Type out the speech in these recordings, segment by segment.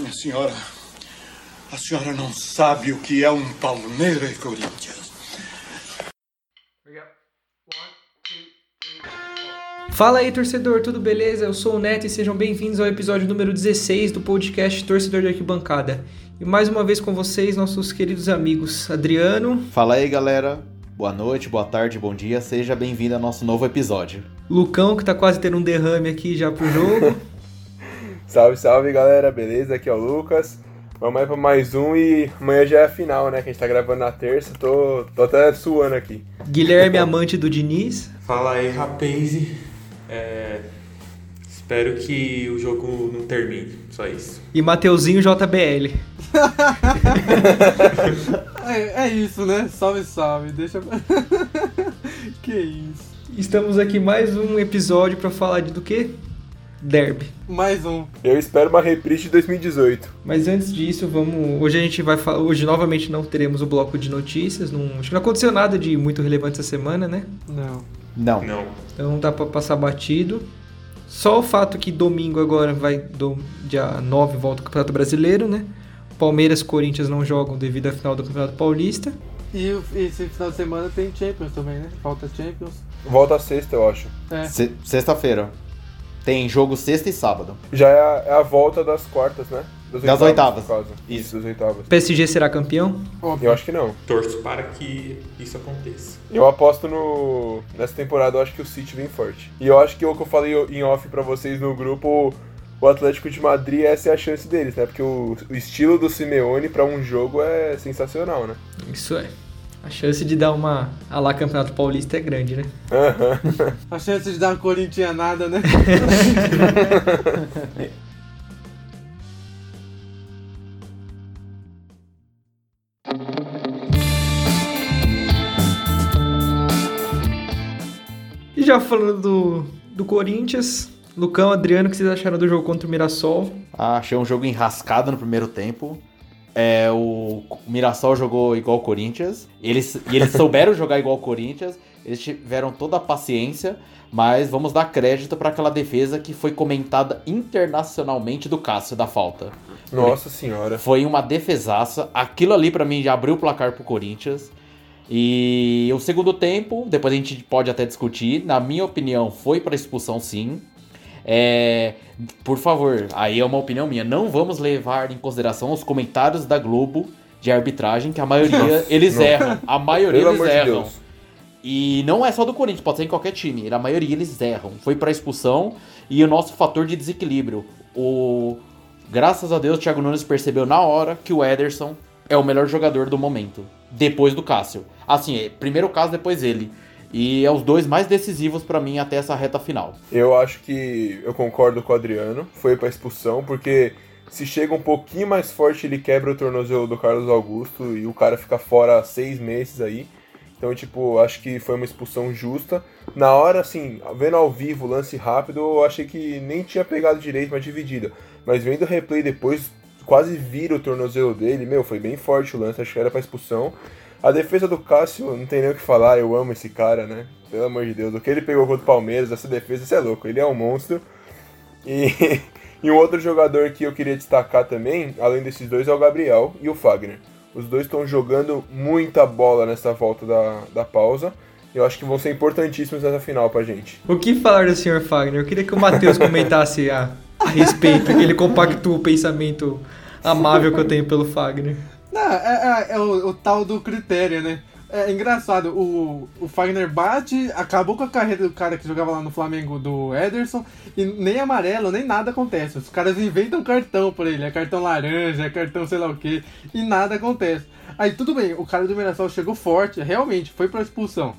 Minha senhora, a senhora não sabe o que é um Palmeiras e Corinthians. Fala aí, torcedor, tudo beleza? Eu sou o Neto e sejam bem-vindos ao episódio número 16 do podcast Torcedor de Arquibancada. E mais uma vez com vocês, nossos queridos amigos Adriano. Fala aí, galera. Boa noite, boa tarde, bom dia. Seja bem-vindo ao nosso novo episódio. Lucão, que tá quase tendo um derrame aqui já pro jogo. salve, salve, galera. Beleza? Aqui é o Lucas. Vamos aí pra mais um e amanhã já é a final, né? Que a gente tá gravando na terça. Tô, tô até suando aqui. Guilherme, amante do Diniz. Fala aí, rapaz. É... Espero que o jogo não termine, só isso. E Mateuzinho JBL. é, é, isso, né? Salve, salve. Deixa. que isso. Estamos aqui mais um episódio para falar de do quê? Derby. Mais um. Eu espero uma reprise de 2018. Mas antes disso, vamos. Hoje a gente vai falar. Hoje novamente não teremos o bloco de notícias. Não... Acho que não aconteceu nada de muito relevante essa semana, né? Não. Não. Não. Então dá pra passar batido. Só o fato que domingo agora vai. Do, dia 9 volta o Campeonato Brasileiro, né? Palmeiras e Corinthians não jogam devido à final do Campeonato Paulista. E esse final de semana tem Champions também, né? Falta Champions. Volta sexta, eu acho. É. Sexta-feira. Tem jogo sexta e sábado. Já é a, é a volta das quartas, né? Das, das oitavas. oitavas. Isso, das oitavas. PSG será campeão? Óbvio. Eu acho que não. Torço para que isso aconteça. Eu aposto no. Nessa temporada, eu acho que o City vem forte. E eu acho que o que eu falei em off para vocês no grupo, o Atlético de Madrid, essa é a chance deles, né? Porque o, o estilo do Simeone para um jogo é sensacional, né? Isso é. A chance de dar uma a lá Campeonato Paulista é grande, né? Uhum. A chance de dar uma corintianada, né? e já falando do, do Corinthians, Lucão, Adriano, o que vocês acharam do jogo contra o Mirassol? Ah, achei um jogo enrascado no primeiro tempo. É, o Mirassol jogou igual o Corinthians. Eles, e eles souberam jogar igual o Corinthians. Eles tiveram toda a paciência. Mas vamos dar crédito para aquela defesa que foi comentada internacionalmente do Cássio da falta. Nossa senhora. Foi uma defesaça. Aquilo ali para mim já abriu o placar pro Corinthians. E o segundo tempo, depois a gente pode até discutir. Na minha opinião, foi para expulsão sim. É, por favor, aí é uma opinião minha. Não vamos levar em consideração os comentários da Globo de arbitragem, que a maioria eles não. erram. A maioria Pelo eles erram. De e não é só do Corinthians, pode ser em qualquer time. A maioria eles erram. Foi para expulsão e o nosso fator de desequilíbrio. O graças a Deus o Thiago Nunes percebeu na hora que o Ederson é o melhor jogador do momento, depois do Cássio. Assim, é, primeiro o Cássio, depois ele. E é os dois mais decisivos para mim até essa reta final. Eu acho que eu concordo com o Adriano. Foi para expulsão, porque se chega um pouquinho mais forte, ele quebra o tornozelo do Carlos Augusto e o cara fica fora seis meses aí. Então, tipo, acho que foi uma expulsão justa. Na hora, assim, vendo ao vivo, lance rápido, eu achei que nem tinha pegado direito, mas dividida. Mas vendo o replay depois, quase vira o tornozelo dele, meu, foi bem forte o lance, acho que era pra expulsão. A defesa do Cássio, não tem nem o que falar, eu amo esse cara, né? Pelo amor de Deus, o que ele pegou contra o Palmeiras, essa defesa, isso é louco, ele é um monstro. E, e um outro jogador que eu queria destacar também, além desses dois, é o Gabriel e o Fagner. Os dois estão jogando muita bola nessa volta da, da pausa. Eu acho que vão ser importantíssimos nessa final pra gente. O que falar do Sr. Fagner? Eu queria que o Matheus comentasse a, a respeito, que ele compactua o pensamento amável que eu tenho pelo Fagner. Não, é, é, é o, o, tal do critério, né? É engraçado, o, o Fagner bate, acabou com a carreira do cara que jogava lá no Flamengo, do Ederson, e nem amarelo, nem nada acontece. Os caras inventam cartão pra ele, é cartão laranja, é cartão sei lá o que, e nada acontece. Aí tudo bem, o cara do Mirassol chegou forte, realmente, foi pra expulsão.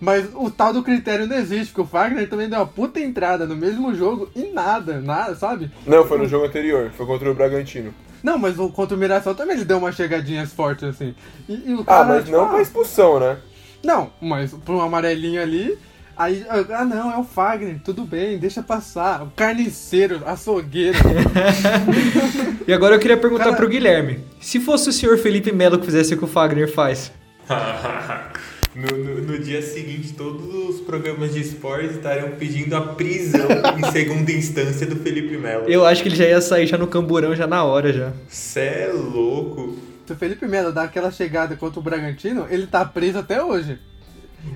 Mas o tal do critério não existe, porque o Fagner também deu uma puta entrada no mesmo jogo e nada, nada, sabe? Não, foi no jogo anterior, foi contra o Bragantino. Não, mas o, contra o Mirassol também ele deu umas chegadinhas fortes assim. E, e ah, cara, ah, mas tipo, não ah, pra expulsão, né? Não, mas por um amarelinho ali. Aí, ah não, é o Fagner, tudo bem, deixa passar. O carniceiro, açougueiro. e agora eu queria perguntar cara... pro Guilherme: se fosse o senhor Felipe Melo que fizesse o que o Fagner faz? No, no, no dia seguinte, todos os programas de esportes estariam pedindo a prisão em segunda instância do Felipe Melo. Eu acho que ele já ia sair já no camburão, já na hora já. Cê é louco. Se o Felipe Melo dá aquela chegada contra o Bragantino, ele tá preso até hoje.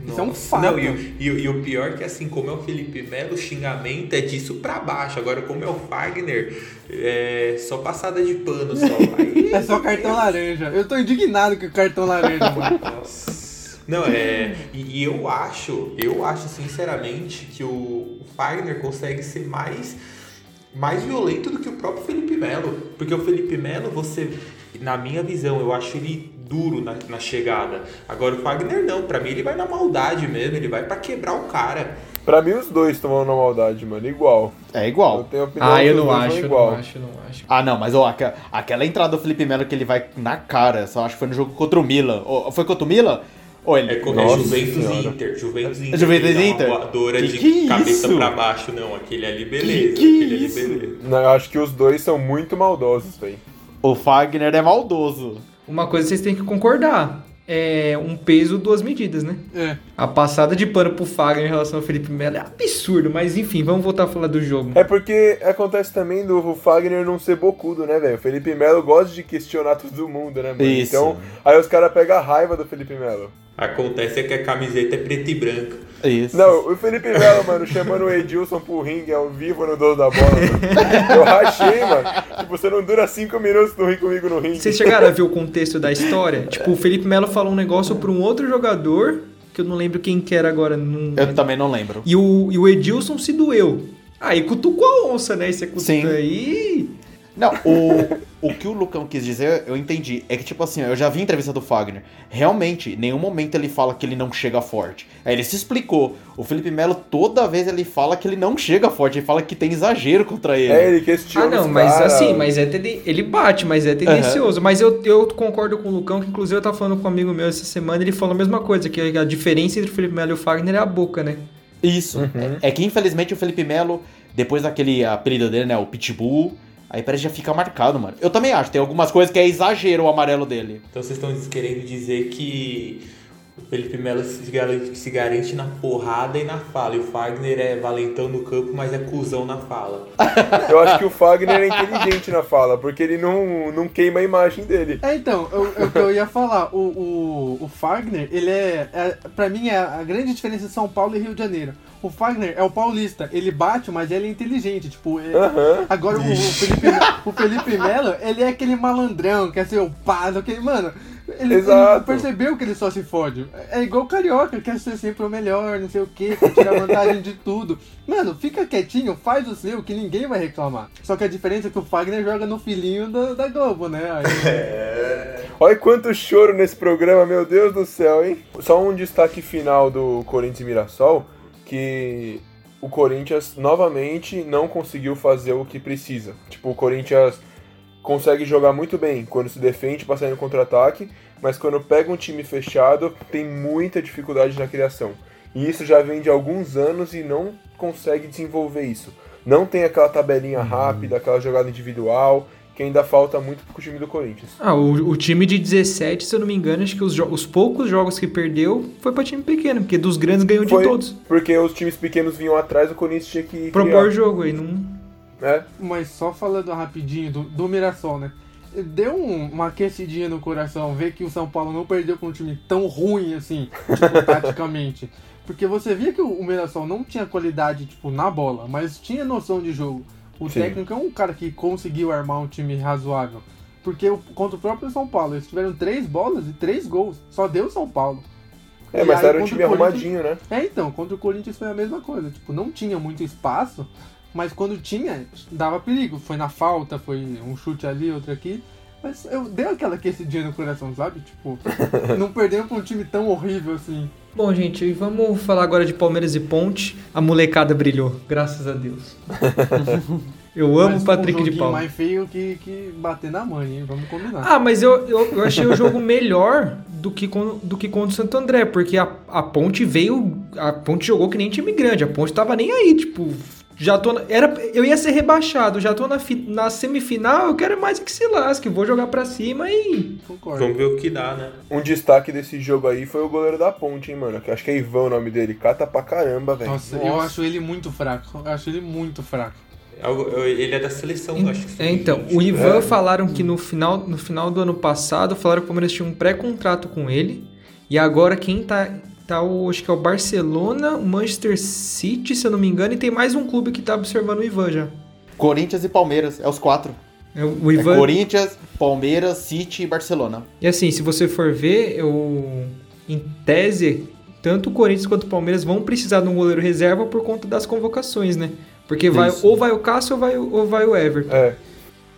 Isso é um Nossa. fato. Não, e, o- e, e o pior é que assim, como é o Felipe Melo, o xingamento é disso pra baixo. Agora, como é o Fagner, é só passada de pano só. Aí, É só cartão laranja. Eu tô indignado com o cartão laranja, mano. Nossa. Não, é. E, e eu acho, eu acho sinceramente que o, o Fagner consegue ser mais, mais violento do que o próprio Felipe Melo. Porque o Felipe Melo, você, na minha visão, eu acho ele duro na, na chegada. Agora o Fagner não, pra mim ele vai na maldade mesmo, ele vai pra quebrar o cara. Pra mim, os dois estão na maldade, mano. Igual. É Eu igual. tenho a opinião Ah, que eu não acho, eu igual. não acho, eu não acho. Ah, não, mas ó, aquela entrada do Felipe Melo que ele vai na cara, só acho que foi no jogo contra o Milan. Foi contra o Milan? Ele. É, é Nossa Juventus e. Inter. Juventus e Inter. Juventus e Inter? voadora Que de que cabeça isso? pra baixo, não. Aquele ali, beleza. que aquele ali, isso? beleza. Não, eu acho que os dois são muito maldosos, velho. O Fagner é maldoso. Uma coisa vocês têm que concordar. É um peso, duas medidas, né? É. A passada de pano pro Fagner em relação ao Felipe Melo é absurdo, mas enfim, vamos voltar a falar do jogo. É porque acontece também do Fagner não ser bocudo, né, velho? O Felipe Melo gosta de questionar todo mundo, né, mano? Isso. Então, aí os caras pegam a raiva do Felipe Melo. Acontece é que a camiseta é preta e branca. Isso. Não, o Felipe Melo, mano, chamando o Edilson pro ringue ao vivo no dono da bola, mano. Eu rachei, mano. Tipo, você não dura cinco minutos no ringue comigo no ringue. Vocês chegaram a ver o contexto da história? Tipo, o Felipe Melo falou um negócio pra um outro jogador, que eu não lembro quem que era agora. Não... Eu também não lembro. E o, e o Edilson se doeu. Aí cutucou a onça, né? E você cutuca Sim. aí. Não, o, o que o Lucão quis dizer, eu entendi. É que, tipo assim, eu já vi a entrevista do Fagner. Realmente, em nenhum momento ele fala que ele não chega forte. Aí ele se explicou. O Felipe Melo, toda vez ele fala que ele não chega forte. Ele fala que tem exagero contra ele. É, ele questiona Ah, não, os mas cara. assim, mas é tende... ele bate, mas é tendencioso. Mas eu, eu concordo com o Lucão, que inclusive eu tava falando com um amigo meu essa semana, ele falou a mesma coisa, que a diferença entre o Felipe Melo e o Fagner é a boca, né? Isso. Uhum. É, é que, infelizmente, o Felipe Melo, depois daquele apelido dele, né, o Pitbull, aí parece que já fica marcado, mano. Eu também acho, tem algumas coisas que é exagero o amarelo dele. Então vocês estão querendo dizer que Felipe Melo se garante, se garante na porrada e na fala. E o Fagner é valentão no campo, mas é cuzão na fala. Eu acho que o Fagner é inteligente na fala, porque ele não, não queima a imagem dele. É, então, eu- é o que eu ia falar. O, o, o Fagner, ele é, é. Pra mim, é a grande diferença de São Paulo e Rio de Janeiro. O Fagner é o paulista. Ele bate, mas ele é inteligente. Tipo, é- Aham. agora o, o Felipe, o Felipe Melo, ele é aquele malandrão, quer ser o pado, aquele. Mano. Ele, ele Exato. percebeu que ele só se fode. É igual o carioca, quer ser sempre o melhor, não sei o que, quer tirar vantagem de tudo. Mano, fica quietinho, faz o seu, que ninguém vai reclamar. Só que a diferença é que o Fagner joga no filhinho da, da Globo, né? Aí- Olha quanto choro nesse programa, meu Deus do céu, hein? Só um destaque final do Corinthians e Mirassol, que o Corinthians novamente não conseguiu fazer o que precisa. Tipo, o Corinthians consegue jogar muito bem quando se defende para sair no contra-ataque, mas quando pega um time fechado, tem muita dificuldade na criação. E isso já vem de alguns anos e não consegue desenvolver isso. Não tem aquela tabelinha rápida, aquela jogada individual, que ainda falta muito pro time do Corinthians. Ah, o, o time de 17, se eu não me engano, acho que os, os poucos jogos que perdeu foi pra time pequeno, porque dos grandes ganhou de Foi todos. Porque os times pequenos vinham atrás, o Corinthians tinha que Propor criar, jogo aí, não. Né? Mas só falando rapidinho do, do Mirassol, né? Deu um- uma aquecidinha no coração ver que o São Paulo não perdeu com um time tão ruim assim, tipo, taticamente. Porque você via que o, o Mirassol não tinha qualidade, tipo, na bola, mas tinha noção de jogo. O Sim. técnico é um cara que conseguiu armar um time razoável. Porque o- contra o próprio São Paulo, eles tiveram três bolas e três gols. Só deu São Paulo. É, E mas aí, era um time arrumadinho, né? É, então, contra o Corinthians foi a mesma coisa. Tipo, não tinha muito espaço, mas quando tinha, dava perigo. Foi na falta, foi um chute ali, outro aqui. Mas eu dei aquela aquecidinha no coração, sabe? Tipo, não perdemos pra um time tão horrível assim. Bom, gente, vamos falar agora de Palmeiras e Ponte. A molecada brilhou, graças a Deus. Eu amo o Patrick um de Paula. mais feio que, que bater na mãe, hein? Vamos combinar. Ah, mas eu, eu, eu achei o jogo melhor do que, com, do que contra o Santo André, porque a, a Ponte veio. A Ponte jogou que nem time grande, a Ponte tava nem aí, tipo, Já tô na, era, eu ia ser rebaixado, já tô na, fi- na semifinal, eu quero mais que se lasque, vou jogar pra cima e. Concordo. Vamos ver o que dá, né? Um destaque desse jogo aí foi o goleiro da ponte, hein, mano. Que acho que é Ivan o nome dele. Cata pra caramba, velho. Nossa, eu acho ele muito fraco. Eu acho ele muito fraco. É Ele é da seleção, eu acho que É, então, o Ivan falaram que no final, no final do ano passado, falaram que o Palmeiras tinha um pré-contrato com ele. E agora quem tá. Tá o, acho que é o Barcelona, o Manchester City, se eu não me engano, e tem mais um clube que tá observando o Ivan já. Corinthians e Palmeiras, é os quatro. É o o É Ivan. Corinthians, Palmeiras, City e Barcelona. E assim, se você for ver, eu, em tese, tanto o Corinthians quanto o Palmeiras vão precisar de um goleiro reserva por conta das convocações, né? Porque vai, Isso. ou vai o Cássio ou vai, o- ou vai o Everton. É.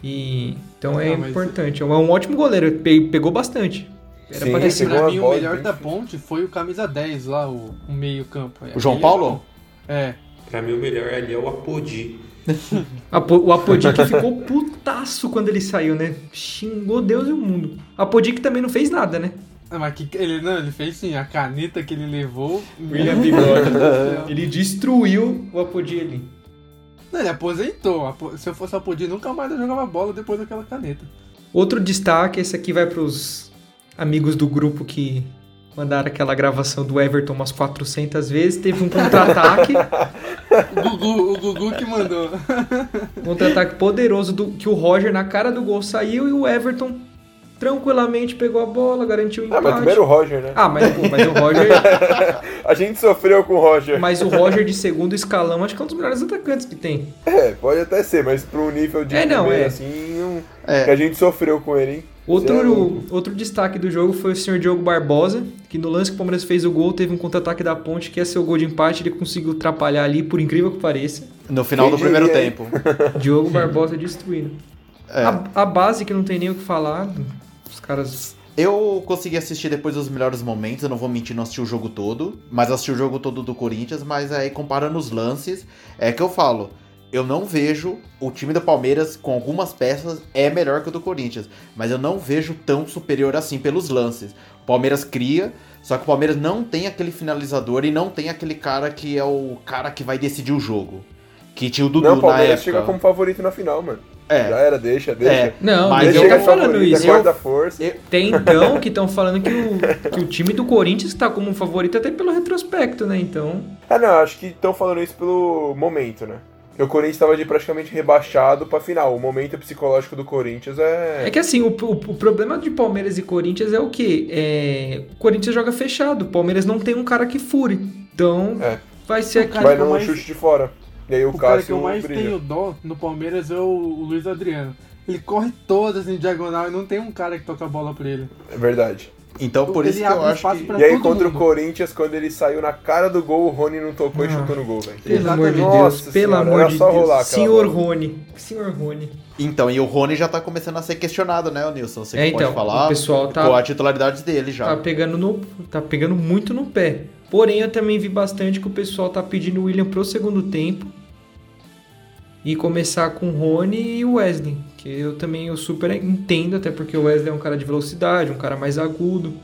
E, então é Ah, mas- importante. É um ótimo goleiro, pe- pegou bastante. Era Sim, pegou pra mim, o melhor bem da ponte foi o camisa 10 lá, o, o meio-campo. O João Paulo? É. Pra mim, o melhor ali é o Apodi. Apo- O Apodic ficou putaço quando ele saiu, né? Xingou Deus e o mundo. Apodic também não fez nada, né? Ah, Mas que, ele, não, ele fez sim, a caneta que ele levou. William Bigode. Ele destruiu o Apodic ali. Não, ele aposentou. Apo- Se eu fosse Apodi, nunca mais eu jogava bola depois daquela caneta. Outro destaque, esse aqui vai pros amigos do grupo que mandaram aquela gravação do Everton umas 400 vezes. Teve um contra-ataque, O Gugu, o Gugu que mandou. um contra-ataque poderoso do, que o Roger na cara do gol saiu e o Everton tranquilamente pegou a bola, garantiu o Ah, empate. mas primeiro o Roger, né? Ah, mas, pô, mas o Roger, A gente sofreu com o Roger. mas o Roger de segundo escalão acho que é um dos melhores atacantes que tem. É, pode até ser, mas pra um nível de É, não, primeiro, é. assim, não- É. que a gente sofreu com ele, hein? É Outro, outro destaque do jogo foi o senhor Diogo Barbosa, que no lance que o Palmeiras fez o gol, teve um contra-ataque da ponte, que ia ser o gol de empate, ele conseguiu atrapalhar ali, por incrível que pareça. No final Quem do primeiro tempo. Diogo Barbosa destruindo. É. A, a base que não tem nem o que falar, os caras. Eu consegui assistir depois dos melhores momentos, eu não vou mentir, não assisti o jogo todo, mas assisti o jogo todo do Corinthians, mas aí comparando os lances, é que eu falo, eu não vejo o time do Palmeiras com algumas peças é melhor que o do Corinthians, mas eu não vejo tão superior assim pelos lances. O Palmeiras cria, só que o Palmeiras não tem aquele finalizador e não tem aquele cara que é o cara que vai decidir o jogo. Que tinha o Dudu Não, o na Palmeiras época. chega como favorito na final, mano. Já É, era, deixa, deixa. É. Não, Mas eu eu tô é falando favorito, isso. é quarta força. eu- Tem então que estão falando que o, que o time do Corinthians está como um favorito até pelo retrospecto, né? Então. Ah, não, acho que estão falando isso pelo momento, né? O Corinthians estava de praticamente rebaixado pra final. O momento psicológico do Corinthians é. É que assim, o, o- o problema de Palmeiras e Corinthians é o quê? É, o Corinthians joga fechado, o Palmeiras não tem um cara que fure. Então, É. vai ser aqui. cara Vai que no mais- chute de fora. E aí o, O cara que Cássio eu mais brilha. tenho dó no Palmeiras é o, o Luiz Adriano. Ele corre todas em diagonal e não tem um cara que toca a bola pra ele. É verdade. Então por Ele isso que eu acho que... e aí contra mundo. o Corinthians, quando ele saiu na cara do gol, o Rony não tocou e Ah. chutou no gol, velho. Pelo amor de Nossa Deus, pelo amor de só Deus. rolar Senhor. Rony. Senhor Rony. Então, e o Rony já tá começando a ser questionado, né, o Nilson? Você É, que então, pode falar o pessoal tá- com a titularidade dele já. Tá pegando, no, tá pegando muito no pé. Porém, eu também vi bastante que o pessoal tá pedindo o William pro segundo tempo. E começar com o Rony e o Wesley. Que eu também eu super entendo, até porque o Wesley é um cara de velocidade, um cara mais agudo.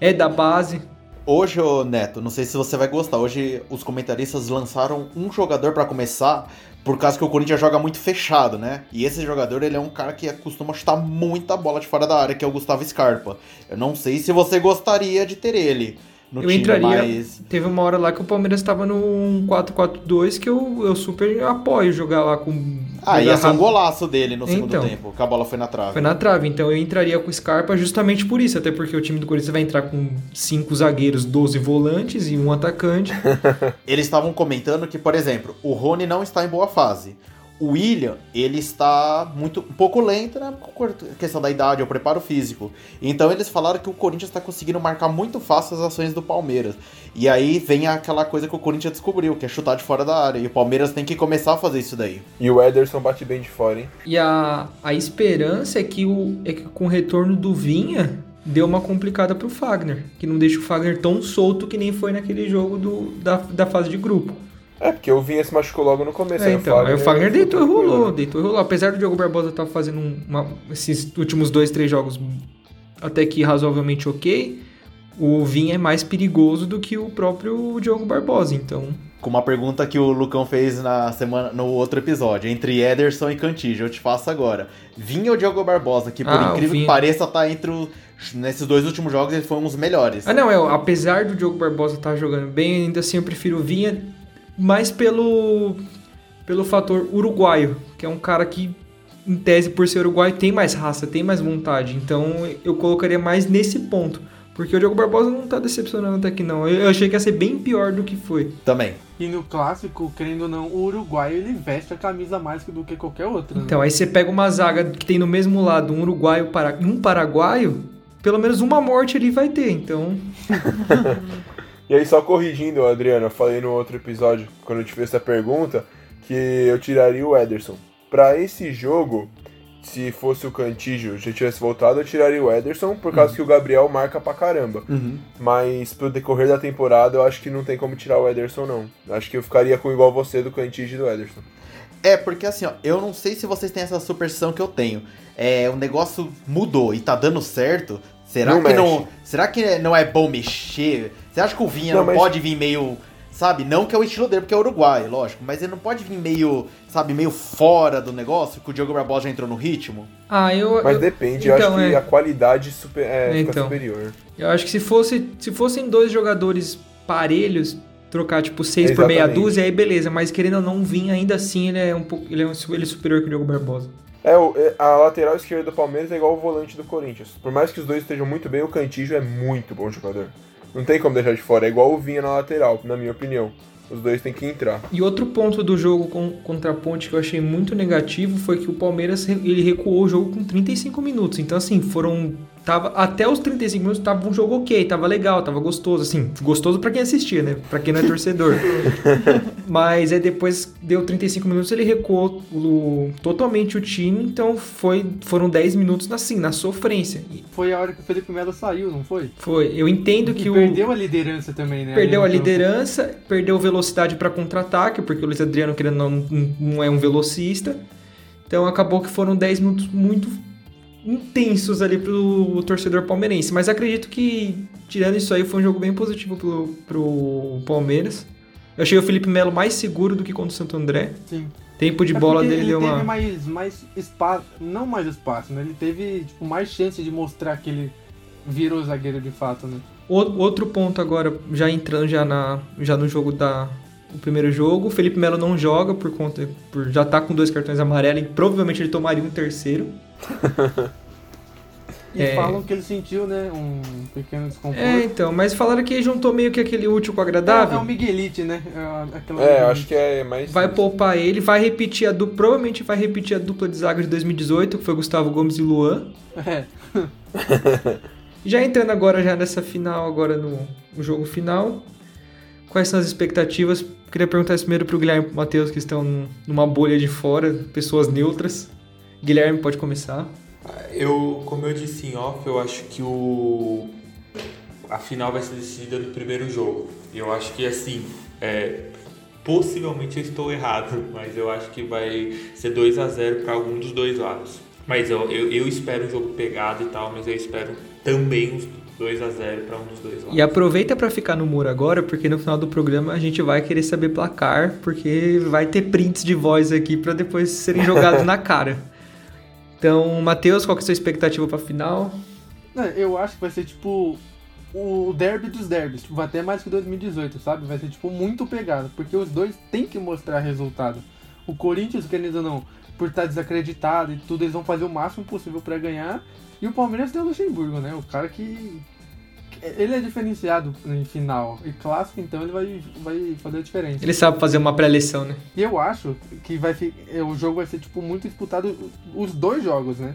É da base. Hoje, ô Neto, não sei se você vai gostar. Hoje os comentaristas lançaram um jogador pra começar, por causa que o Corinthians joga muito fechado, né? E esse jogador, ele é um cara que costuma chutar muita bola de fora da área, que é o Gustavo Scarpa. Eu não sei se você gostaria de ter ele no eu time, entraria. mas... Teve uma hora lá que o Palmeiras tava no 4-4-2 que eu, eu super apoio jogar lá com. Ah, ia ser um golaço dele no segundo Então. tempo, que a bola foi na trave. Foi na trave, então eu entraria com o Scarpa justamente por isso, até porque o time do Corinthians vai entrar com cinco zagueiros, 12 volantes e um atacante. Eles estavam comentando que, por exemplo, o Rony não está em boa fase. O William, ele está muito um pouco lento, né? Por questão da idade, o preparo físico. Então eles falaram que o Corinthians está conseguindo marcar muito fácil as ações do Palmeiras. E aí vem aquela coisa que o Corinthians descobriu, que é chutar de fora da área. E o Palmeiras tem que começar a fazer isso daí. E o Ederson bate bem de fora, hein? E a, a esperança é que, o, é que com o retorno do Vinha deu uma complicada pro Fagner, que não deixa o Fagner tão solto que nem foi naquele jogo do, da, da fase de grupo. É, porque o Vinha se machucou logo no começo. É, aí então, aí o Fagner deitou e tranquilo, rolou, né? deitou e rolou. Apesar do Diogo Barbosa estar fazendo um- uma- esses últimos dois, três jogos até que razoavelmente ok, o Vinha é mais perigoso do que o próprio Diogo Barbosa, então... com uma pergunta que o Lucão fez na semana, no outro episódio, entre Ederson e Cantígio. Eu te faço agora. Vinha ou Diogo Barbosa, que por Ah, o incrível que Vinha. pareça, tá entre os. Nesses dois últimos jogos, ele foi um dos melhores. Ah, não, é, apesar do Diogo Barbosa estar jogando bem, ainda assim eu prefiro o Vinha mais pelo pelo fator uruguaio, que é um cara que em tese por ser uruguaio tem mais raça, tem mais vontade. Então eu colocaria mais nesse ponto, porque o Diogo Barbosa não tá decepcionando até que não. Eu eu achei que ia ser bem pior do que foi. Também. E no clássico, querendo ou não, o Uruguai ele veste a camisa mais do que qualquer outra. né? Então, aí você pega uma zaga que tem no mesmo lado um uruguaio para um paraguaio, pelo menos uma morte ali vai ter. Então, E aí, só corrigindo, Adriano, eu falei no outro episódio, quando eu te fiz essa pergunta, que eu tiraria o Ederson. Pra esse jogo, se fosse o Cantígio já tivesse voltado, eu tiraria o Ederson, por causa que o Gabriel marca pra caramba. Mas pro decorrer da temporada, eu acho que não tem como tirar o Ederson, não. Acho que eu ficaria com igual você do Cantígio e do Ederson. É, porque assim, ó, eu não sei se vocês têm essa superstição que eu tenho. É, o negócio mudou e tá dando certo. Será Não que mexe. não. Será que não é bom mexer? Você acha que o Vinha Não, não, mas- pode vir meio. Sabe, não que é o estilo dele, porque é uruguai, lógico, mas ele não pode vir meio, sabe, meio fora do negócio, que o Diogo Barbosa já entrou no ritmo. ah, eu Mas eu, depende, eu então, acho que é. a qualidade super, é, fica Então. superior. eu acho que se fosse se fossem dois jogadores parelhos, trocar tipo seis por meia dúzia, aí beleza, mas querendo ou não vir ainda assim, ele é um pouco ele é, um, ele é superior que o Diogo Barbosa. É, é, a lateral esquerda do Palmeiras é igual o volante do Corinthians. Por mais que os dois estejam muito bem, o Cantígio é muito bom jogador. Não tem como deixar de fora, é igual o Vinha na lateral, na minha opinião. Os dois têm que entrar. E outro ponto do jogo contra a Ponte que eu achei muito negativo foi que o Palmeiras ele recuou o jogo com 35 minutos. Então, assim, foram. Tava, até os 35 minutos tava um jogo ok, tava legal, tava gostoso. Assim, gostoso pra quem assistia, né? Pra quem não é torcedor. Mas aí depois deu 35 minutos, ele recuou o- totalmente o time. Então foi, foram 10 minutos assim, na sofrência. Foi a hora que o Felipe Melo saiu, não foi? foi. Eu entendo que E o. perdeu a liderança também, né? Perdeu a campo. liderança, perdeu velocidade para contra-ataque, porque o Luiz Adriano, querendo não- não é um velocista. Então acabou que foram 10 minutos muito intensos ali pro torcedor palmeirense. Mas acredito que, tirando isso aí, foi um jogo bem positivo pro, pro Palmeiras. Eu achei o Felipe Melo mais seguro do que contra o Santo André. Sim. Tempo de É bola dele ele deu teve uma. mais, mais espaço, não mais espaço, né? Ele teve tipo, mais chance de mostrar que ele virou zagueiro de fato, né? O- Outro ponto agora, já entrando já, na, já no jogo da. O primeiro jogo, o Felipe Melo não joga por conta. Por já tá com dois cartões amarelos e provavelmente ele tomaria um terceiro. E É. falam que ele sentiu, né, um pequeno desconforto. É, então, mas falaram que juntou meio que aquele útil com o agradável. É, é o Miguelite, né? É, aquela É, Miguelite. acho que é mais. Vai poupar ele, vai repetir a dupla. Provavelmente vai repetir a dupla de zaga de 2018, que foi Gustavo Gomes e Luan. É. Já entrando agora já nessa final, agora no, no jogo final. Quais são as expectativas? Queria perguntar isso primeiro pro Guilherme e pro Matheus, que estão num- numa bolha de fora, pessoas neutras. Guilherme, pode começar. Eu, como eu disse em off, eu acho que o a final vai ser decidida no primeiro jogo. Eu acho que assim, é, possivelmente eu estou errado, mas eu acho que vai ser 2 a 0 para algum dos dois lados. Mas eu, eu, eu espero um jogo pegado e tal, mas eu espero também os 2 a 0 para um dos dois lados. E aproveita pra ficar no muro agora, porque no final do programa a gente vai querer saber placar, porque vai ter prints de voz aqui pra depois serem jogados na cara. Então, Matheus, qual que é a sua expectativa pra final? Eu acho que vai ser tipo o derby dos derbys, tipo, até mais que 2018, sabe? Vai ser tipo muito pegado, porque os dois têm que mostrar resultado. O Corinthians, querendo ou não, por estar desacreditado e tudo, eles vão fazer o máximo possível pra ganhar. E o Palmeiras tem o Luxemburgo, né? O cara que ele é diferenciado em final e clássico, então ele vai, vai fazer a diferença. Ele sabe fazer uma pré-lição, né? E eu acho que vai fi- é, o jogo vai ser tipo muito disputado os dois jogos, né?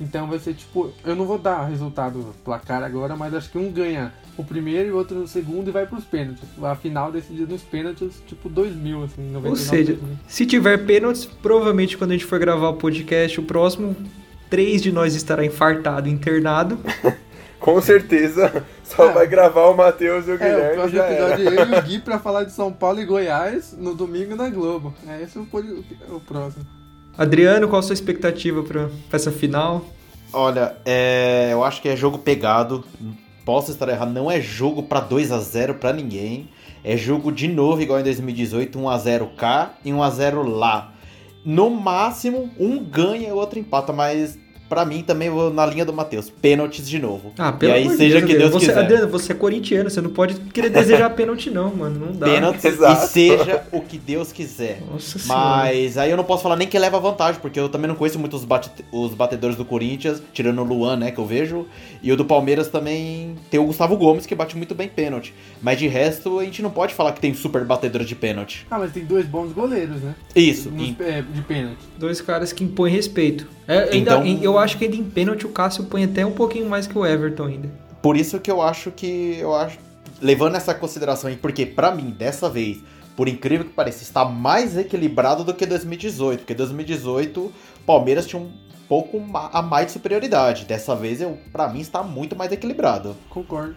Então vai ser tipo, eu não vou dar resultado placar agora, mas acho que um ganha o primeiro e o outro o segundo e vai pros pênaltis. A final decidida nos pênaltis, tipo 2000 assim, 99 Ou seja, 2000. se tiver pênaltis, provavelmente quando a gente for gravar o podcast, o próximo, três de nós estará infartado, internado. Com certeza, só É. vai gravar o Matheus e o É, o Guilherme. próximo episódio eu e o Gui pra falar de São Paulo e Goiás no domingo na Globo. É esse o, pod- o próximo. Adriano, qual a sua expectativa pra, pra essa final? Olha, é, eu acho que é jogo pegado. Posso estar errado, não é jogo pra 2 a 0 pra ninguém. É jogo de novo, igual em 2018, 1x0 cá e 1x0 lá. No máximo, um ganha e o outro empata, mas pra mim também vou na linha do Matheus. Pênaltis de novo. Ah, pelo e aí amor de seja que Deus você, quiser. Adriano, você é corintiano, você não pode querer desejar pênalti não, mano, não dá. Pênaltis Exato. e seja o que Deus quiser. Nossa senhora. Mas aí eu não posso falar nem que leva vantagem, porque eu também não conheço muito os, bate- os batedores do Corinthians, tirando o Luan, né, que eu vejo. E o do Palmeiras também tem o Gustavo Gomes, que bate muito bem pênalti. Mas de resto, a gente não pode falar que tem super batedores de pênalti. Ah, mas tem dois bons goleiros, né? Isso. Nos- e- é, de pênalti. Dois caras que impõem respeito. É, ainda, Então- eu acho que ainda em pênalti o Cássio põe até um pouquinho mais que o Everton ainda. Por isso que eu acho que eu acho levando essa consideração aí, porque pra mim dessa vez, por incrível que pareça, está mais equilibrado do que 2018, porque 2018 Palmeiras tinha um pouco a mais de superioridade. Dessa vez eu para mim está muito mais equilibrado. Concordo.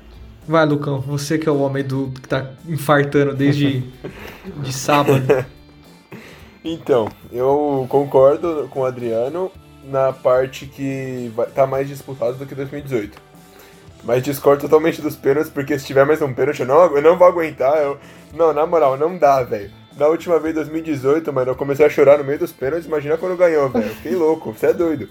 Vai, Lucão, você que é o homem do que tá infartando desde de sábado. Então, eu concordo com o Adriano na parte que vai, tá mais disputado do que 2018. Mas discordo totalmente dos pênaltis, porque se tiver mais um pênalti, eu não, eu não vou aguentar. Eu, não, na moral, não dá, velho. Na última vez, 2018, mano, eu comecei a chorar no meio dos pênaltis. Imagina quando ganhou, velho. Fiquei louco, você é doido.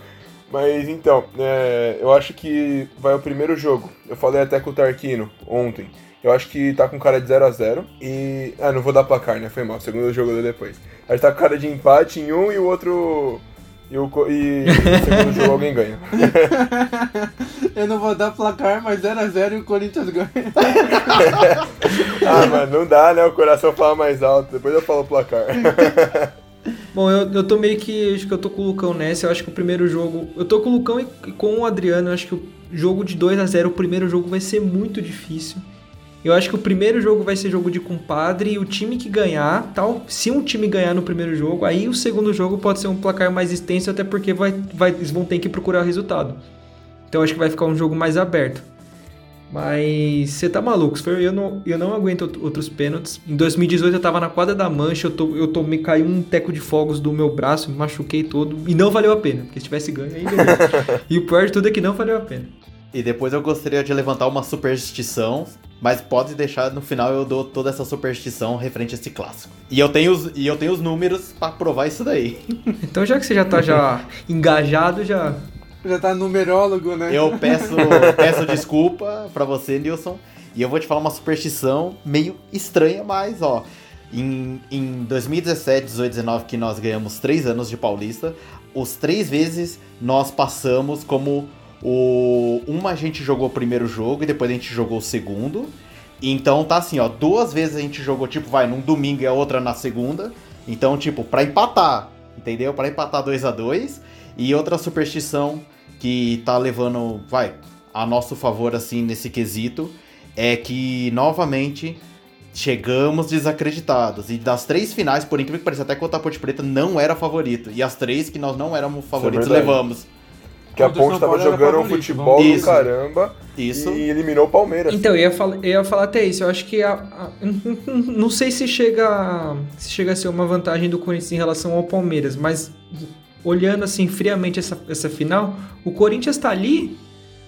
Mas então, é, eu acho que vai o primeiro jogo. Eu falei até com o Tarquino ontem. Eu acho que tá com cara de 0 a 0 E. Ah, não vou dar placar, né? Foi mal. Segundo jogo deu depois. A gente tá com cara de empate em um e o outro. E o, e no segundo jogo alguém ganha. Eu não vou dar placar, mas 0x0 e o Corinthians ganha. Ah, mano, não dá, né? O coração fala mais alto. Depois eu falo o placar. Bom, eu, eu tô meio que. Acho que eu tô com o Lucão nessa. Eu acho que o primeiro jogo. Eu tô com o Lucão e e com o Adriano. Eu acho que o jogo de 2 a 0 o primeiro jogo vai ser muito difícil. Eu acho que o primeiro jogo vai ser jogo de compadre e o time que ganhar, tal, se um time ganhar no primeiro jogo, aí o segundo jogo pode ser um placar mais extenso, até porque vai, vai, eles vão ter que procurar resultado. Então eu acho que vai ficar um jogo mais aberto. Mas você tá maluco, eu não, eu não aguento out- outros pênaltis. Em 2018 eu tava na quadra da mancha, eu, tô, eu tomei, caiu um teco de fogos do meu braço, me machuquei todo. E não valeu a pena, porque se tivesse ganho aí beleza. e o pior de tudo é que não valeu a pena. E depois eu gostaria de levantar uma superstição, mas pode deixar no final eu dou toda essa superstição referente a esse clássico. E eu tenho os, e eu tenho os números pra provar isso daí. Então já que você já tá já engajado, já. Já tá numerólogo, né? Eu peço, peço desculpa pra você, Nilson, e eu vou te falar uma superstição meio estranha, mas ó, em, em 2017, 18, 19 que nós ganhamos três anos de Paulista, os três vezes nós passamos como o uma a gente jogou o primeiro jogo e depois a gente jogou o segundo. Então tá assim, ó, duas vezes a gente jogou tipo, vai num domingo e a outra na segunda. Então, tipo, pra empatar, entendeu? Pra empatar 2 a 2 E outra superstição que tá levando, vai, a nosso favor assim nesse quesito é que novamente chegamos desacreditados. E das três finais, por incrível que pareça, até contra a Ponte Preta não era favorito. E as três que nós não éramos favoritos verdade. levamos. Que a Ponte São tava Paulo era jogando um futebol vamos- do Isso. caramba Isso. e eliminou o Palmeiras. Então, eu ia, falar, eu ia falar até isso. Eu acho que a- a- não sei se chega, a- se chega a ser uma vantagem do Corinthians em relação ao Palmeiras, mas olhando assim friamente essa, essa final, o Corinthians tá ali,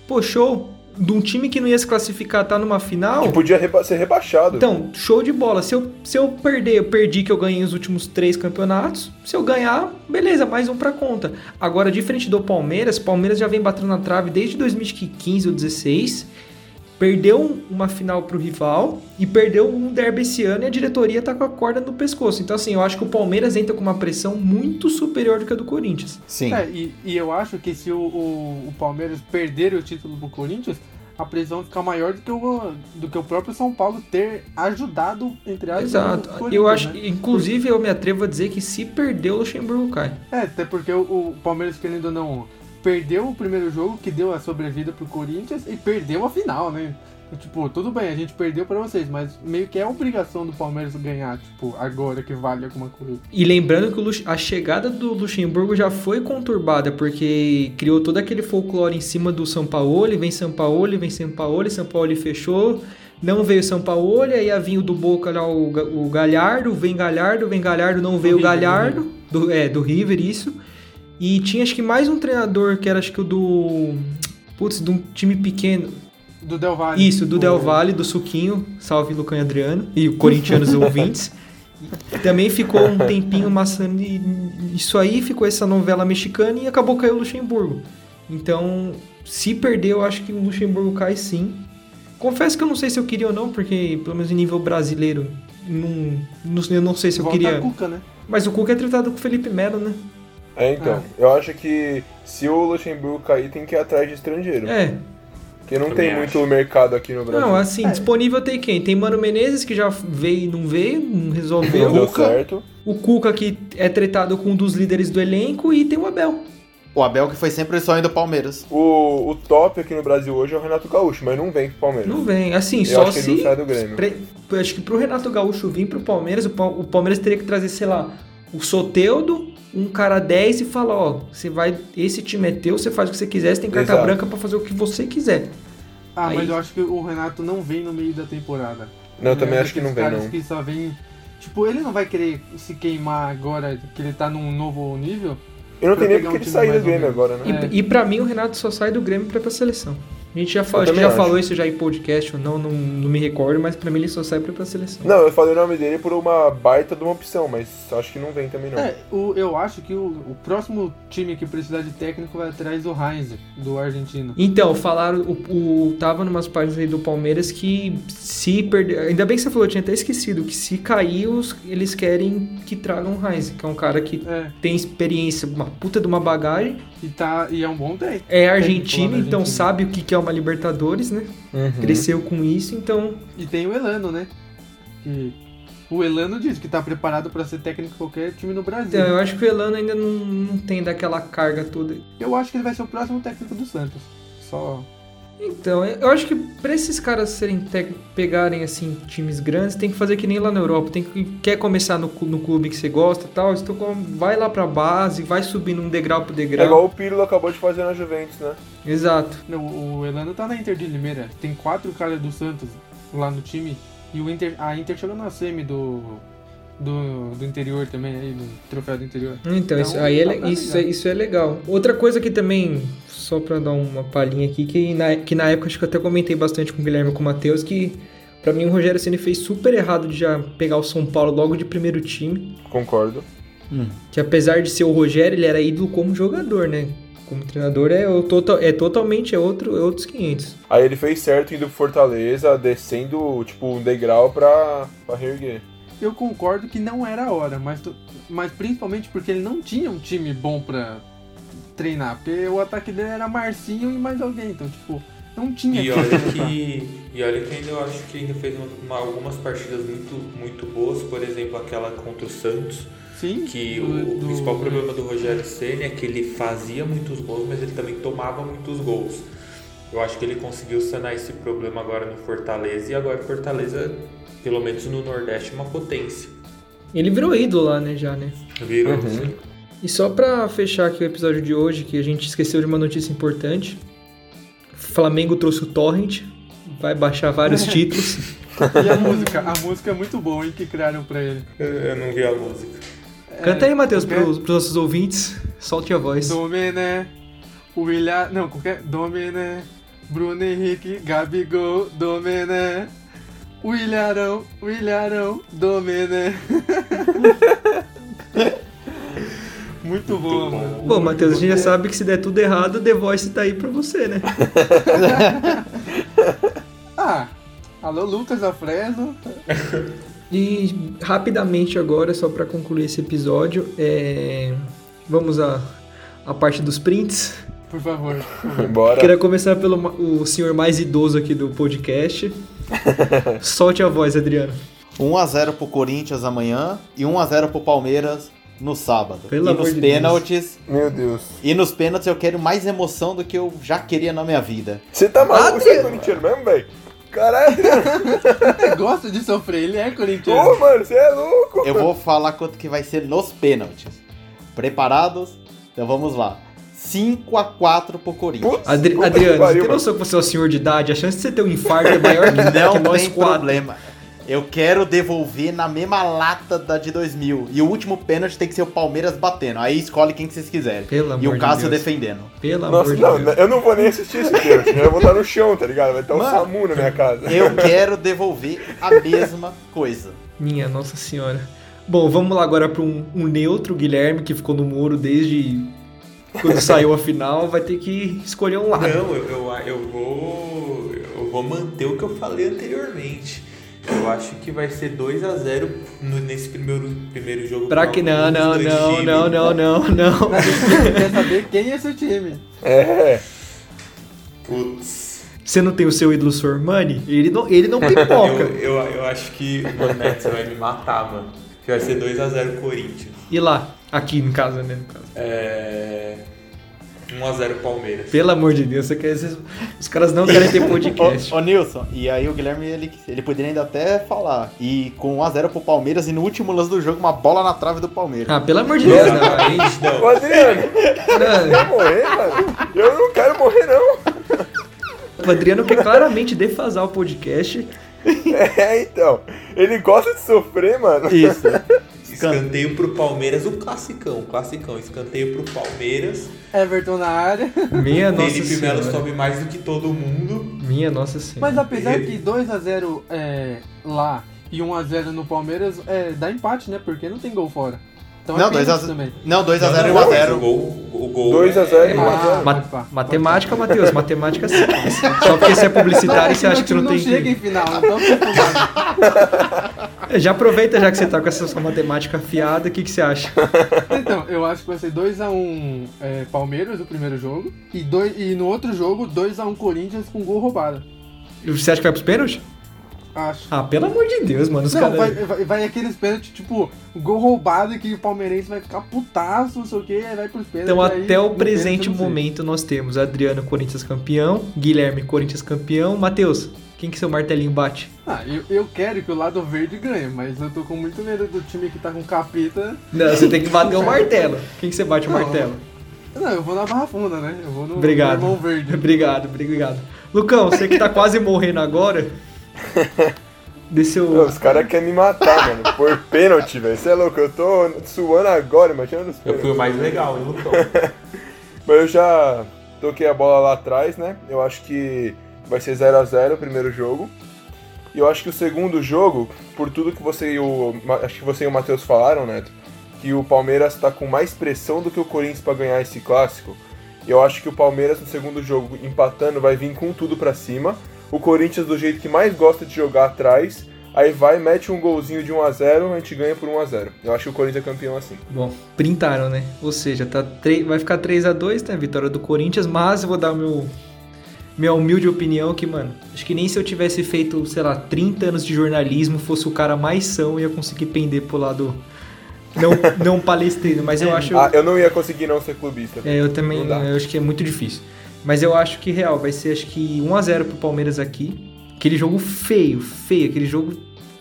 pô, show. De um time que não ia se classificar, tá numa final. Que podia reba- ser rebaixado. Então, show de bola. Se eu, se eu perder, eu perdi que eu ganhei os últimos três campeonatos. Se eu ganhar, beleza, mais um pra conta. Agora, diferente do Palmeiras, Palmeiras já vem batendo na trave desde 2015 ou 16. Perdeu uma final pro rival e perdeu um derby esse ano e a diretoria tá com a corda no pescoço. Então, assim, eu acho que o Palmeiras entra com uma pressão muito superior do que a do Corinthians. Sim. É, e, e eu acho que se o, o, o Palmeiras perder o título pro Corinthians, a pressão fica maior do que o, do que o próprio São Paulo ter ajudado, entre aspas, Exato. o Corinthians, Eu acho, né? inclusive, eu me atrevo a dizer que se perder, o Luxemburgo cai. É, até porque o, o Palmeiras, querendo ou não, perdeu o primeiro jogo que deu a sobrevida pro Corinthians e perdeu a final, né? Tipo, tudo bem, a gente perdeu pra vocês, mas meio que é obrigação do Palmeiras ganhar, tipo, agora que vale alguma coisa. E lembrando que o Lux- a chegada do Luxemburgo já foi conturbada, porque criou todo aquele folclore em cima do São Paulo, vem São Paulo, vem São Paulo, São Paulo fechou, não veio São Paulo, aí o do Boca lá, o, o Galhardo, vem Galhardo, vem Galhardo, não veio o Galhardo, do, é, do River, isso. E tinha acho que mais um treinador, que era acho que o do... Putz, de um time pequeno. Do Del Valle. Isso, do O- Del Valle, do Suquinho, salve Lucan e Adriano, e o corintianos ouvintes. Também ficou um tempinho maçando isso aí, ficou essa novela mexicana e acabou caiu o Luxemburgo. Então, se perder, eu acho que o Luxemburgo cai sim. Confesso que eu não sei se eu queria ou não, porque pelo menos em nível brasileiro, não, não- eu não sei se eu Volta queria. Cuca, né? Mas o Cuca é tratado com o Felipe Melo, né? É, então. Eu acho que se o Luxemburgo cair, tem que ir atrás de estrangeiro. É. Porque não Também tem acho. muito mercado aqui no Brasil. Não, assim, disponível tem quem? Tem Mano Menezes, que já veio e não veio, não resolveu. Não deu Cuca. certo. O Cuca, que é tratado com um dos líderes do elenco, e tem o Abel. O Abel que foi sempre o sonho do Palmeiras. O, o top aqui no Brasil hoje é o Renato Gaúcho, mas não vem pro Palmeiras. Não vem. Assim, Eu só acho que ele não se. sai do Grêmio. pre- Acho que pro Renato Gaúcho vir pro Palmeiras, o, Pa- o Palmeiras teria que trazer, sei lá, o Soteudo, um cara 10 e falar: ó, você vai. Esse time é teu, você faz o que você quiser, você tem carta Exato. branca pra fazer o que você quiser. Ah, Aí- mas eu acho que o Renato não vem no meio da temporada. Não, eu também É acho que não vem, não. que só vem... Tipo, ele não vai querer se queimar agora que ele tá num novo nível. Eu não tenho nem porque um ele sair do Grêmio agora, né? É. E, e pra mim, o Renato só sai do Grêmio pra ir pra seleção. A gente já, acho já falou isso já em podcast ou não, não, não me recordo, mas pra mim ele só sai pra pra seleção. Não, eu falei o nome dele por uma baita de uma opção, mas acho que não vem também, não. É, o, eu acho que o, o próximo time que precisar de técnico vai atrás do Heinz, do argentino. Então, falaram, o, o, tava numas páginas aí do Palmeiras que se perder. Ainda bem que você falou, eu tinha até esquecido, que se cair, os, eles querem que tragam o Heinz, que é um cara que É, tem experiência, uma puta de uma bagagem. E, tá, e é um bom técnico. É argentino, então Argentina. sabe o que que é uma Libertadores, né? Uhum. Cresceu com isso, então. E tem o Elano, né? Que o Elano diz que tá preparado pra ser técnico de qualquer time no Brasil. Então, eu acho que o Elano ainda não, não tem daquela carga toda. Eu acho que ele vai ser o próximo técnico do Santos. Só. Então, eu acho que pra esses caras serem pegarem assim times grandes, tem que fazer que nem lá na Europa. Tem que quer começar no, no clube que você gosta, e tal, então com- vai lá pra base, vai subindo um degrau por É degrau. igual o Pirlo acabou de fazer na Juventus, né? Exato. Não, o Elano tá na Inter de Limeira. Tem quatro caras do Santos lá no time. E o Inter, a Inter chegou na semi do, do, do interior também, aí, no troféu do interior. Então, Então, isso, aí é, isso, é, isso é legal. Outra coisa que também, só pra dar uma palhinha aqui, que na, que na época acho que eu até comentei bastante com o Guilherme e com o Matheus, que pra mim o Rogério Ceni fez super errado de já pegar o São Paulo logo de primeiro time. Concordo. Que apesar de ser o Rogério, ele era ídolo como jogador, né? Como treinador é, o total, é totalmente é outro, é outros 500. Aí ele fez certo indo pro Fortaleza, descendo, tipo, um degrau pra, pra reerguer. Eu concordo que não era a hora, mas, mas principalmente porque ele não tinha um time bom pra treinar. Porque o ataque dele era Marcinho e mais alguém. Então, tipo, não tinha E olha que, e olha que ainda eu acho que ainda fez uma- uma- algumas partidas muito, muito boas, por exemplo, aquela contra o Santos, Sim, que do- o, do- principal problema do Rogério Ceni é que ele fazia muitos gols, mas ele também tomava muitos gols. Eu acho que ele conseguiu sanar esse problema agora no Fortaleza e agora o Fortaleza, pelo menos no Nordeste, é uma potência. Ele virou ídolo lá, né, já, né? Virou Uhum. assim. E só pra fechar aqui o episódio de hoje, que a gente esqueceu de uma notícia importante. Flamengo trouxe o Torrent, vai baixar vários títulos. E a música? A música é muito boa, hein, que criaram pra ele. Eu, eu não vi a música. Canta aí, Matheus, qualquer- pros, pros nossos ouvintes. Solte a voz. Domené, William. Não, qualquer. Domené, Bruno Henrique, Gabigol, Domené. Willarão, Willarão, Domené. Muito boa, bom. mano. Bom, Matheus, a gente já sabe que se der tudo errado, The Voice tá aí pra você, né? Ah, alô Lucas da Fresno. E rapidamente agora, só pra concluir esse episódio, é... vamos à, à parte dos prints. Por favor. Bora. Queria começar pelo o senhor mais idoso aqui do podcast. Solte a voz, Adriano. 1x0 pro Corinthians amanhã e 1x0 pro Palmeiras no sábado. Pelo e amor nos de pênaltis. Meu Deus. E nos pênaltis eu quero mais emoção do que eu já queria na minha vida. Você tá maluco? Você é corintiano mesmo, velho? Caralho, gosta de sofrer, ele é corintiano. Ô, mano, você é louco. Eu vou falar quanto que vai ser nos pênaltis. Preparados? Então vamos lá. 5x4 pro Corinthians. Adri- puta que Adriano, você tem noção que você é o senhor de idade? A chance de você ter um infarto é maior que, que Não nós tem quatro. problema. Eu quero devolver na mesma lata da de 2000. E o último pênalti tem que ser o Palmeiras batendo. Aí escolhe quem que vocês quiserem. Pelo e amor o de Cássio Deus. defendendo. Pelo Nossa, amor de não, Deus. eu não vou nem assistir esse pênalti. Eu vou estar no chão, tá ligado? Vai estar um SAMU na minha casa. Eu quero devolver a mesma coisa. Minha Nossa Senhora. Bom, vamos lá agora para um, um neutro, Guilherme, que ficou no muro desde quando saiu a final, vai ter que escolher um lado. Não, eu, eu, eu vou. Eu vou manter o que eu falei anteriormente. Eu acho que vai ser 2x0 no- nesse primeiro, primeiro jogo. Pra que não, não, não, não, não, não, não. Quer saber quem é seu time? É, Putz. Você não tem o seu ídolo Sormani? Ele não, ele não Eu, pipoca. eu, eu acho que o Manet vai me matar, mano. Que vai ser 2x0 Corinthians. E lá? Aqui em casa, né? No caso. É. 1x0 Palmeiras. Pelo amor de Deus, você quer, os caras não querem ter podcast. Ô, ô, Nilson, e aí o Guilherme, ele, ele poderia ainda até falar. E com 1x0 pro Palmeiras e no último lance do jogo, uma bola na trave do Palmeiras. Ah, pelo amor de Deus, não. Aí, Não, Ô, Adriano, não. quer morrer, mano? Eu não quero morrer, não. O Adriano quer claramente defasar o podcast. É, então. Ele gosta de sofrer, mano. Isso. Escanteio pro Palmeiras, o classicão, o classicão. Escanteio pro Palmeiras. Everton na área. Minha nossa Felipe Melo sobe mais do que todo mundo. Minha nossa senhora. Mas apesar que 2x0 é, lá e 1x0 no Palmeiras, é, dá empate, né? Porque não tem gol fora. Então Não, é pênalti 2x0 também. Não, 2x0 Não, e não, mas 1x0. O gol, o gol 2 a 0 e 1 a 0. Ma- pode pá, pode matemática, Matheus, matemática sim. Só porque você é publicitário, você é que acha que você não tem chega em final, então. Já aproveita já que você tá com essa sua matemática afiada, o que, que você acha? Então, eu acho que vai ser 2x1 é, Palmeiras, o primeiro jogo. E, dois, e no outro jogo, 2x1 Corinthians com gol roubado. Você acha que vai pros pênaltis? Acho. Ah, pelo amor de Deus, mano. Os Não, vai, caras... vai, vai aqueles pênaltis, tipo, gol roubado que o palmeirense vai ficar putaço, não sei o que, aí vai pros pênaltis. Então, aí até o no presente momento, nós temos Adriano, Corinthians campeão, Guilherme, Corinthians campeão. Matheus, quem que seu martelinho bate? Ah, eu, eu quero que o lado verde ganhe, mas eu tô com muito medo do time que tá com capeta. Não, você tem que bater o martelo. Quem que você bate o Não. martelo? Não, eu vou na Barra Funda, né? Eu vou no, Obrigado. no irmão verde. Obrigado, obrigado. Lucão, você que tá quase morrendo agora. Seu. Meu, Os caras querem me matar, mano. Por pênalti, velho. Você é louco? Eu tô suando agora, imagina nos Eu pênaltis. fui o mais legal, hein, Lucão? Mas eu já toquei a bola lá atrás, né? Eu acho que vai ser 0 a 0 o primeiro jogo. E eu acho que o segundo jogo, por tudo que você e o. Acho que você e o Matheus falaram, Neto, que o Palmeiras tá com mais pressão do que o Corinthians pra ganhar esse clássico. E eu acho que o Palmeiras no segundo jogo, empatando, vai vir com tudo pra cima. O Corinthians, do jeito que mais gosta de jogar atrás, aí vai, mete um golzinho de 1 a 0 a gente ganha por 1 a 0 Eu acho que o Corinthians é campeão assim. Bom, printaram, né? Ou seja, tá vai ficar 3 a 2 né? Vitória do Corinthians, mas eu vou dar meu. Minha humilde opinião que, mano, acho que nem se eu tivesse feito, sei lá, 30 anos de jornalismo, fosse o cara mais são, ia conseguir pender pro lado não, não palestrino, mas eu acho. Ah, eu não ia conseguir não ser clubista. É, eu também eu acho que é muito difícil. Mas eu acho que real vai ser acho que 1 a 0 pro Palmeiras aqui. Aquele jogo feio, feio, aquele jogo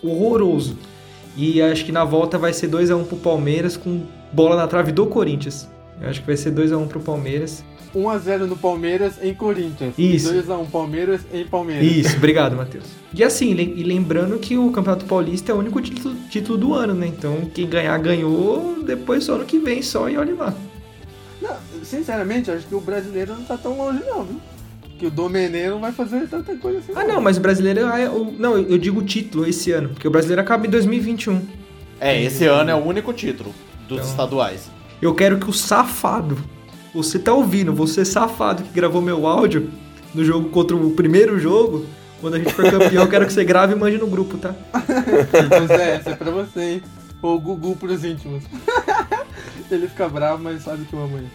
horroroso. E acho que na volta vai ser 2 a 1 pro Palmeiras com bola na trave do Corinthians. Eu acho que vai ser 2 a 1 pro Palmeiras. 1x0 no Palmeiras em Corinthians. Isso. 2x1 Palmeiras em Palmeiras. Isso, obrigado, Matheus. E assim, e lembrando que o Campeonato Paulista é o único título, título do ano, né? Então quem ganhar ganhou, depois só ano que vem só e olha lá. Não, sinceramente, acho que o brasileiro não tá tão longe, não, viu? Que o Domenech não vai fazer tanta coisa assim. Ah, não, mas o brasileiro é o, não, eu digo o título esse ano, porque o brasileiro acaba em 2021. É, esse ano é o único título dos Então. estaduais. Eu quero que o safado, você tá ouvindo, você safado que gravou meu áudio no jogo contra o primeiro jogo, quando a gente for campeão, eu quero que você grave e mande no grupo, tá? Então, Zé, essa é pra você, hein? Ou o Gugu pros íntimos. Ele fica bravo, mas sabe que eu amo ele.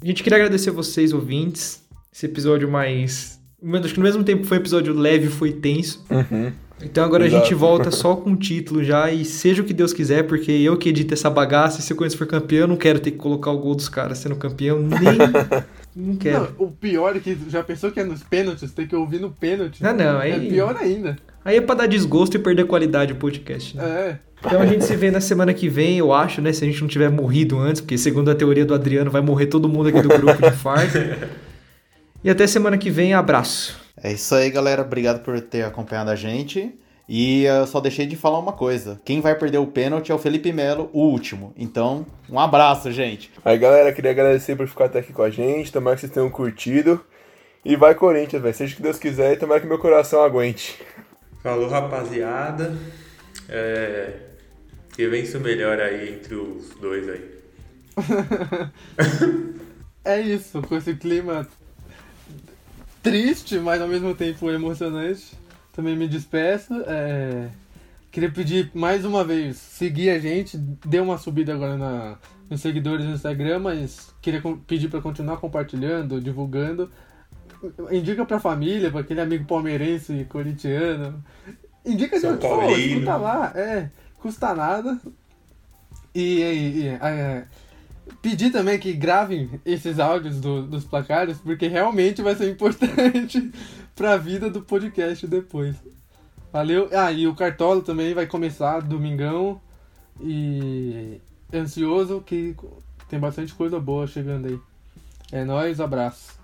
A gente queria agradecer vocês, ouvintes. Esse episódio mais. Acho que no mesmo tempo foi um episódio leve, foi tenso. Então agora a Exato. gente volta só com o título já e seja o que Deus quiser, porque eu que edito essa bagaça, e se o Corinthians for campeão, eu não quero ter que colocar o gol dos caras sendo campeão, nem. não quero. Não, o pior é que já pensou que é nos pênaltis, tem que ouvir no pênalti. Não, não, É aí- pior ainda. Aí é pra dar desgosto e perder qualidade o podcast, né? É. Então a gente se vê na semana que vem, eu acho, né? Se a gente não tiver morrido antes, porque segundo a teoria do Adriano, vai morrer todo mundo aqui do grupo de infarto. E até semana que vem, abraço. É isso aí, galera. Obrigado por ter acompanhado a gente. E eu só deixei de falar uma coisa. Quem vai perder o pênalti é o Felipe Melo, o último. Então, um abraço, gente. Aí, galera, queria agradecer por ficar até aqui com a gente. Tomara que vocês tenham curtido. E vai, Corinthians, velho. Seja o que Deus quiser e tomara que meu coração aguente. Falou, rapaziada. É... Que vença o melhor aí entre os dois aí. É isso, com esse clima triste, mas ao mesmo tempo emocionante. Também me despeço. É, Queria pedir mais uma vez, seguir a gente, deu uma subida agora na, nos seguidores no Instagram, mas queria pedir para continuar compartilhando, divulgando. Indica pra família, pra aquele amigo palmeirense, corintiano. Indica São de Paulino. escuta lá, é, custa nada. E, e- e, é, pedir também que gravem esses áudios do- dos placares, porque realmente vai ser importante pra vida do podcast depois. Valeu. Ah, e o Cartola também vai começar domingão. E ansioso que tem bastante coisa boa chegando aí. É nóis, abraço.